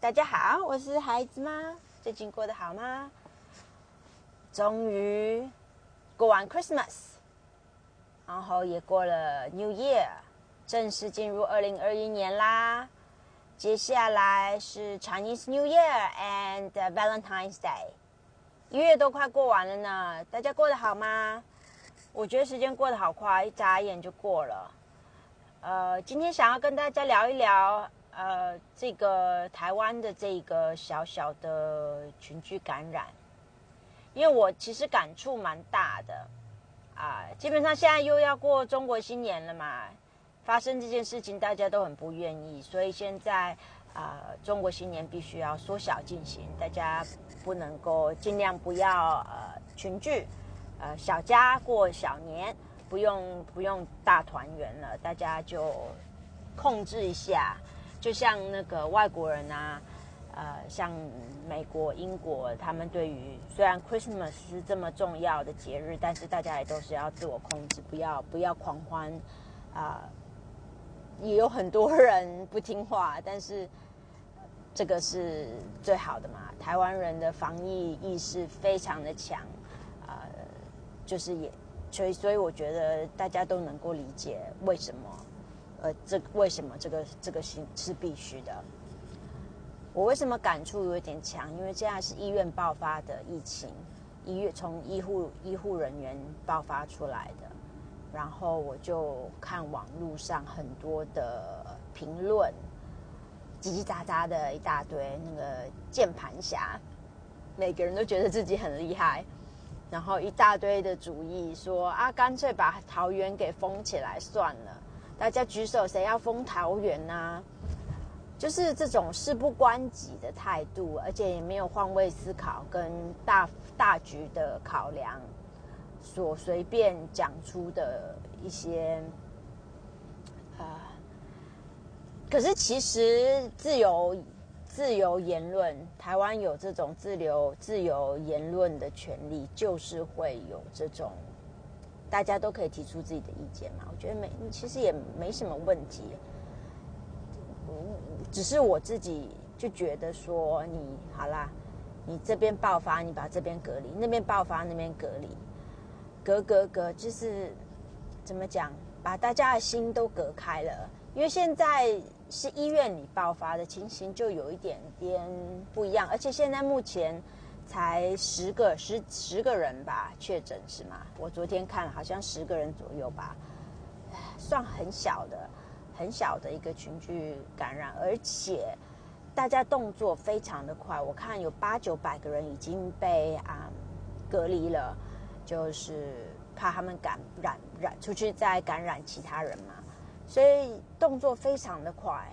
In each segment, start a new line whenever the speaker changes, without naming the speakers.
大家好，我是孩子妈，最近过得好吗？终于过完 Christmas，然后也过了 New Year，正式进入二零二一年啦。接下来是 Chinese New Year and Valentine's Day，一月都快过完了呢，大家过得好吗？我觉得时间过得好快，一眨眼就过了。呃，今天想要跟大家聊一聊。呃，这个台湾的这个小小的群聚感染，因为我其实感触蛮大的啊。基本上现在又要过中国新年了嘛，发生这件事情大家都很不愿意，所以现在啊，中国新年必须要缩小进行，大家不能够尽量不要呃群聚，呃小家过小年，不用不用大团圆了，大家就控制一下。就像那个外国人啊，呃，像美国、英国，他们对于虽然 Christmas 是这么重要的节日，但是大家也都是要自我控制，不要不要狂欢啊。也有很多人不听话，但是这个是最好的嘛。台湾人的防疫意识非常的强啊，就是也所以所以我觉得大家都能够理解为什么。呃，这为什么这个这个是是必须的？我为什么感触有点强？因为现在是医院爆发的疫情，医院从医护医护人员爆发出来的，然后我就看网络上很多的评论，叽叽喳喳的一大堆，那个键盘侠，每个人都觉得自己很厉害，然后一大堆的主意说啊，干脆把桃园给封起来算了。大家举手，谁要封桃园啊？就是这种事不关己的态度，而且也没有换位思考跟大大局的考量，所随便讲出的一些啊。可是其实自由自由言论，台湾有这种自由自由言论的权利，就是会有这种。大家都可以提出自己的意见嘛？我觉得没，其实也没什么问题。只是我自己就觉得说，你好啦，你这边爆发，你把这边隔离；那边爆发，那边隔离，隔隔隔，就是怎么讲，把大家的心都隔开了。因为现在是医院里爆发的情形，就有一点点不一样，而且现在目前。才十个十十个人吧，确诊是吗？我昨天看好像十个人左右吧，算很小的，很小的一个群聚感染，而且大家动作非常的快。我看有八九百个人已经被啊隔离了，就是怕他们感染染出去再感染其他人嘛，所以动作非常的快。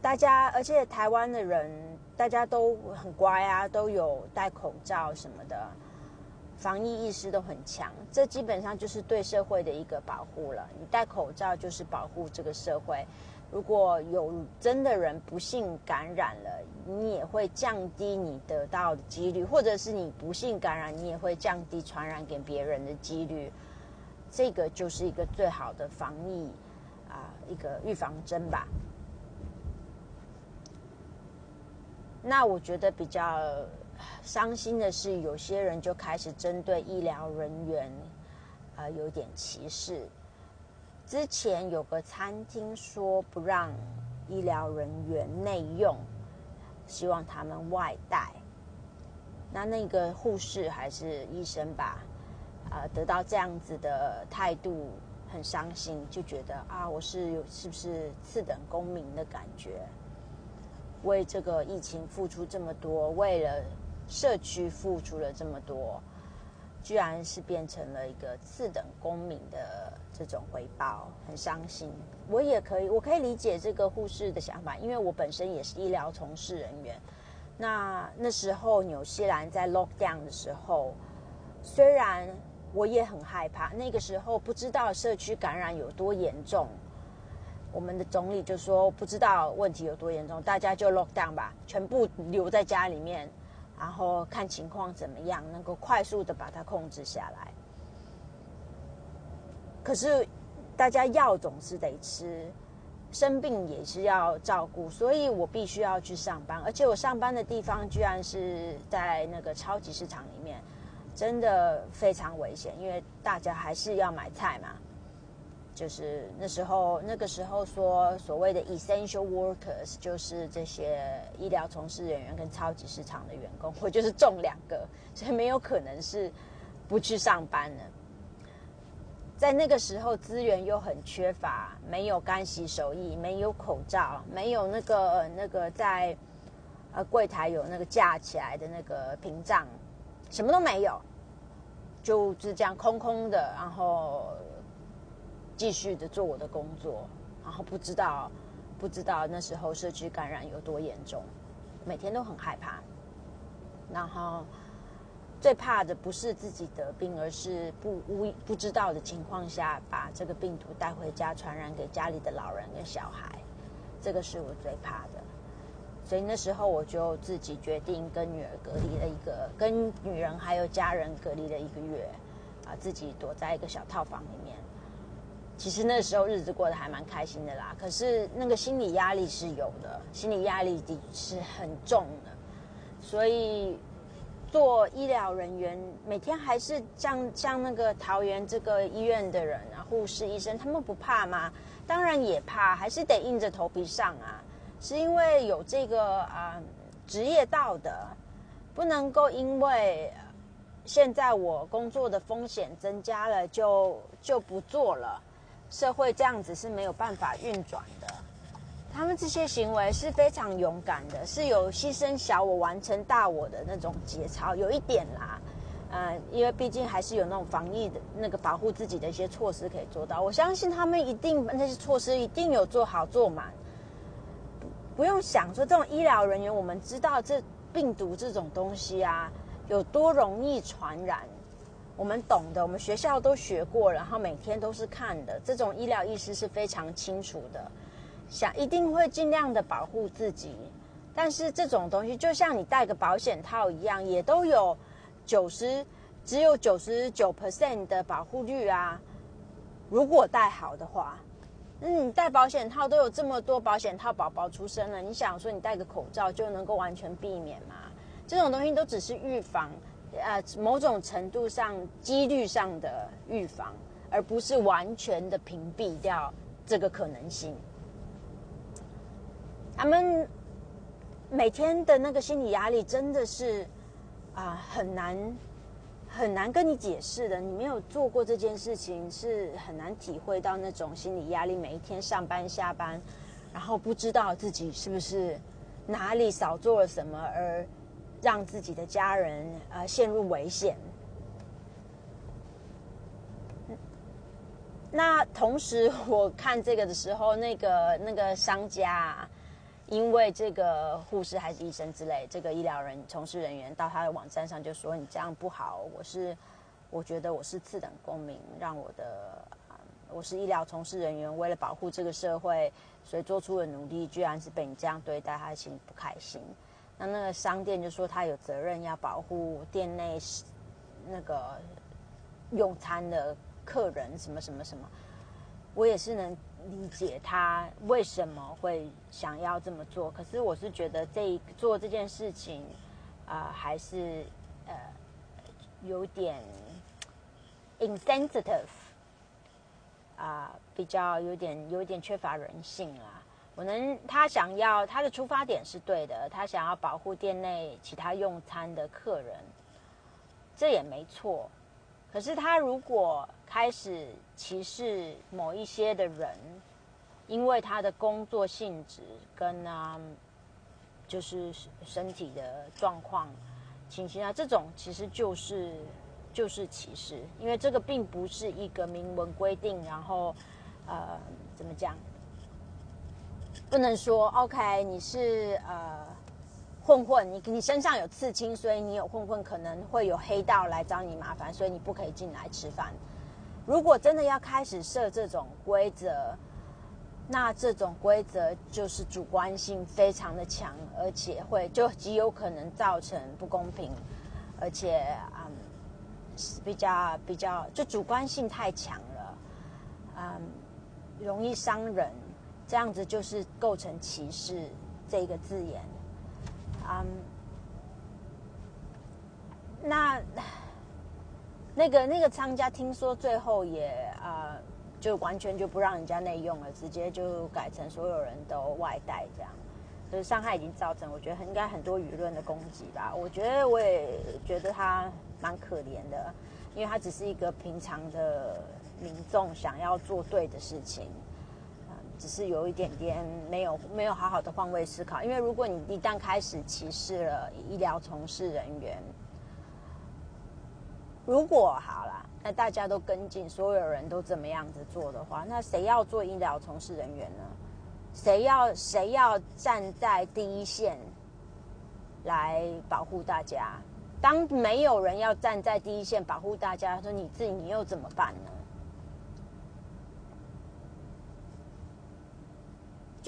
大家，而且台湾的人，大家都很乖啊，都有戴口罩什么的，防疫意识都很强。这基本上就是对社会的一个保护了。你戴口罩就是保护这个社会。如果有真的人不幸感染了，你也会降低你得到的几率，或者是你不幸感染，你也会降低传染给别人的几率。这个就是一个最好的防疫啊，一个预防针吧。那我觉得比较伤心的是，有些人就开始针对医疗人员，啊，有点歧视。之前有个餐厅说不让医疗人员内用，希望他们外带。那那个护士还是医生吧，啊，得到这样子的态度，很伤心，就觉得啊，我是有是不是次等公民的感觉。为这个疫情付出这么多，为了社区付出了这么多，居然是变成了一个次等公民的这种回报，很伤心。我也可以，我可以理解这个护士的想法，因为我本身也是医疗从事人员。那那时候纽西兰在 lock down 的时候，虽然我也很害怕，那个时候不知道社区感染有多严重。我们的总理就说：“不知道问题有多严重，大家就 lock down 吧，全部留在家里面，然后看情况怎么样，能够快速的把它控制下来。”可是大家药总是得吃，生病也是要照顾，所以我必须要去上班，而且我上班的地方居然是在那个超级市场里面，真的非常危险，因为大家还是要买菜嘛。就是那时候，那个时候说所谓的 essential workers，就是这些医疗从事人员跟超级市场的员工，我就是中两个，所以没有可能是不去上班的。在那个时候，资源又很缺乏，没有干洗手液，没有口罩，没有那个那个在呃柜台有那个架起来的那个屏障，什么都没有，就是这样空空的，然后继续的做我的工作，然后不知道不知道那时候社区感染有多严重，每天都很害怕，然后。最怕的不是自己得病，而是不无不知道的情况下把这个病毒带回家，传染给家里的老人跟小孩。这个是我最怕的。所以那时候我就自己决定跟女儿隔离了一个，跟女人还有家人隔离了一个月，啊，自己躲在一个小套房里面。其实那时候日子过得还蛮开心的啦，可是那个心理压力是有的，心理压力的是很重的，所以。做医疗人员，每天还是像像那个桃园这个医院的人啊，护士、医生，他们不怕吗？当然也怕，还是得硬着头皮上啊。是因为有这个啊职业道德，不能够因为现在我工作的风险增加了，就就不做了。社会这样子是没有办法运转的。他们这些行为是非常勇敢的，是有牺牲小我完成大我的那种节操，有一点啦，呃，因为毕竟还是有那种防疫的那个保护自己的一些措施可以做到。我相信他们一定那些措施一定有做好做满，不用想说这种医疗人员，我们知道这病毒这种东西啊有多容易传染，我们懂的，我们学校都学过，然后每天都是看的，这种医疗意识是非常清楚的。想一定会尽量的保护自己，但是这种东西就像你戴个保险套一样，也都有九十只有九十九 percent 的保护率啊。如果戴好的话，那你戴保险套都有这么多保险套宝宝出生了，你想说你戴个口罩就能够完全避免吗？这种东西都只是预防，呃，某种程度上几率上的预防，而不是完全的屏蔽掉这个可能性。他们每天的那个心理压力真的是啊很难很难跟你解释的。你没有做过这件事情，是很难体会到那种心理压力。每一天上班下班，然后不知道自己是不是哪里少做了什么，而让自己的家人呃陷入危险。那同时我看这个的时候，那个那个商家。因为这个护士还是医生之类，这个医疗人从事人员到他的网站上就说你这样不好，我是我觉得我是次等公民，让我的我是医疗从事人员，为了保护这个社会，所以做出了努力，居然是被你这样对待，他心里不开心。那那个商店就说他有责任要保护店内那个用餐的客人，什么什么什么，我也是能。理解他为什么会想要这么做，可是我是觉得这做这件事情啊，还是呃有点 insensitive 啊，比较有点有点缺乏人性啦。我能他想要他的出发点是对的，他想要保护店内其他用餐的客人，这也没错。可是他如果开始歧视某一些的人，因为他的工作性质跟啊，就是身体的状况情形啊，这种其实就是就是歧视，因为这个并不是一个明文规定，然后呃怎么讲，不能说 OK 你是呃。混混，你你身上有刺青，所以你有混混可能会有黑道来找你麻烦，所以你不可以进来吃饭。如果真的要开始设这种规则，那这种规则就是主观性非常的强，而且会就极有可能造成不公平，而且嗯比较比较就主观性太强了，嗯容易伤人，这样子就是构成歧视这个字眼。嗯，那那个那个商家听说最后也啊，就完全就不让人家内用了，直接就改成所有人都外带这样。就是伤害已经造成，我觉得应该很多舆论的攻击吧。我觉得我也觉得他蛮可怜的，因为他只是一个平常的民众想要做对的事情，只是有一点点没有没有好好的换位思考。因为如果你一旦开始歧视了医疗从事人员，如果好了，那大家都跟进，所有人都怎么样子做的话，那谁要做医疗从事人员呢？谁要谁要站在第一线来保护大家？当没有人要站在第一线保护大家，说你自己你又怎么办呢？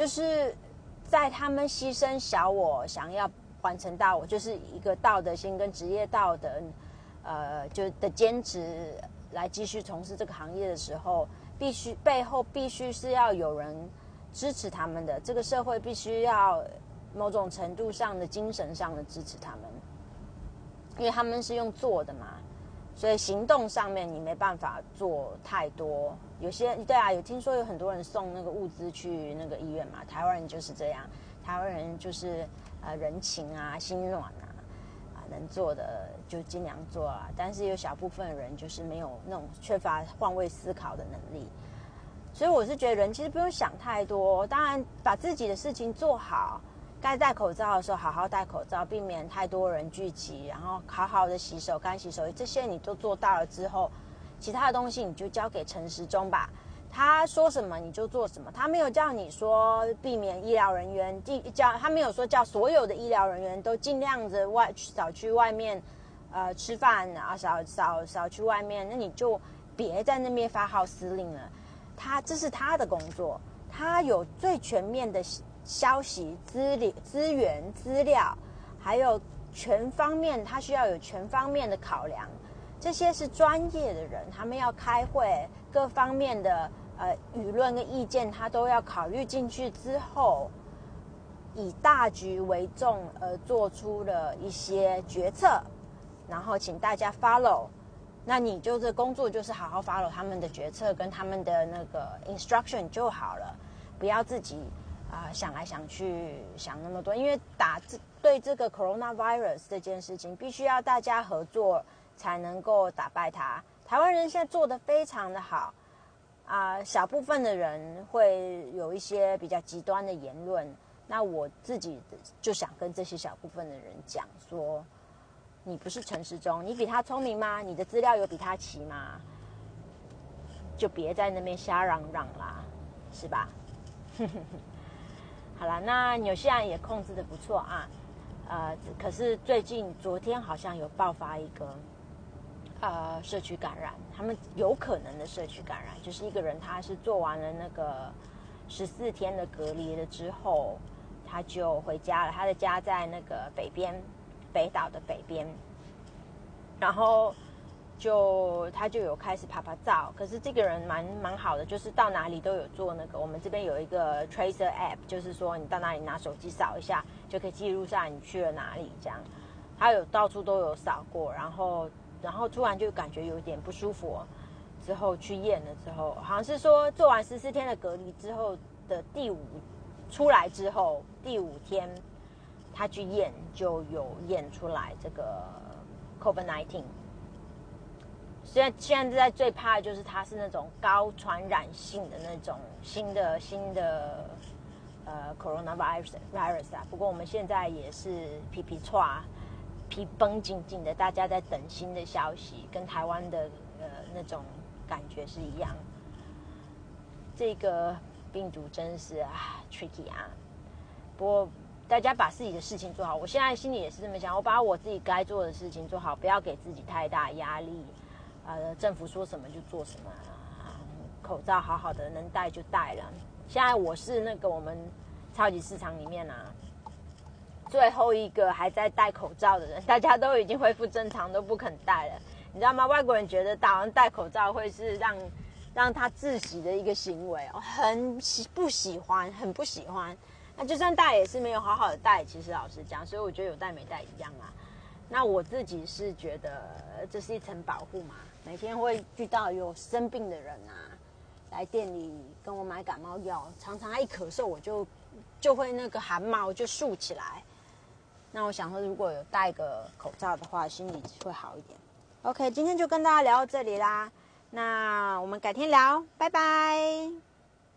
就是在他们牺牲小我，想要完成大我，就是一个道德心跟职业道德，呃，就的坚持来继续从事这个行业的时候，必须背后必须是要有人。支持他们的这个社会必须要某种程度上的精神上的支持他们，因为他们是用做的嘛，所以行动上面你没办法做太多。有些对啊，有听说有很多人送那个物资去那个医院嘛，台湾人就是这样，台湾人就是呃人情啊、心软啊，啊能做的就尽量做啊。但是有小部分人就是没有那种缺乏换位思考的能力。所以我是觉得人其实不用想太多，当然把自己的事情做好，该戴口罩的时候好好戴口罩，避免太多人聚集，然后好好的洗手、干洗手，这些你都做到了之后，其他的东西你就交给陈时中吧，他说什么你就做什么，他没有叫你说避免医疗人员尽，叫他没有说叫所有的医疗人员都尽量的外少去外面，呃吃饭啊少少少去外面，那你就别在那边发号施令了。他这是他的工作，他有最全面的消息、资料、资源、资料，还有全方面，他需要有全方面的考量。这些是专业的人，他们要开会，各方面的呃舆论跟意见，他都要考虑进去之后，以大局为重而做出了一些决策，然后请大家 follow。那你就这工作就是好好 follow 他们的决策跟他们的那个 instruction 就好了，不要自己啊想来想去想那么多，因为打这对这个 coronavirus 这件事情，必须要大家合作才能够打败它。台湾人现在做的非常的好啊，小部分的人会有一些比较极端的言论，那我自己就想跟这些小部分的人讲说。你不是陈时中，你比他聪明吗？你的资料有比他齐吗？就别在那边瞎嚷嚷啦，是吧？哼哼哼好了，那纽西兰也控制的不错啊，呃，可是最近昨天好像有爆发一个呃社区感染，他们有可能的社区感染，就是一个人他是做完了那个十四天的隔离了之后，他就回家了，他的家在那个北边。北岛的北边，然后就他就有开始拍拍照。可是这个人蛮蛮好的，就是到哪里都有做那个。我们这边有一个 Tracer App，就是说你到哪里拿手机扫一下，就可以记录下你去了哪里。这样，他有到处都有扫过。然后，然后突然就感觉有点不舒服，之后去验了之后，好像是说做完十四天的隔离之后的第五出来之后第五天。他去验就有验出来这个 COVID nineteen。现在现在最怕的就是它是那种高传染性的那种新的新的呃 coronavirus virus 啊。不过我们现在也是皮皮叉皮绷紧紧的，大家在等新的消息，跟台湾的呃那种感觉是一样。这个病毒真是啊 tricky 啊，不过。大家把自己的事情做好，我现在心里也是这么想。我把我自己该做的事情做好，不要给自己太大压力。呃，政府说什么就做什么，啊口罩好好的能戴就戴了。现在我是那个我们超级市场里面啊，最后一个还在戴口罩的人，大家都已经恢复正常，都不肯戴了。你知道吗？外国人觉得打完戴口罩会是让让他窒息的一个行为，哦很喜不喜欢，很不喜欢。那就算戴也是没有好好的戴，其实老实讲，所以我觉得有戴没戴一样啊。那我自己是觉得这是一层保护嘛，每天会遇到有生病的人啊，来店里跟我买感冒药，常常一咳嗽我就就会那个汗毛就竖起来。那我想说，如果有戴个口罩的话，心里会好一点。OK，今天就跟大家聊到这里啦，那我们改天聊，拜拜。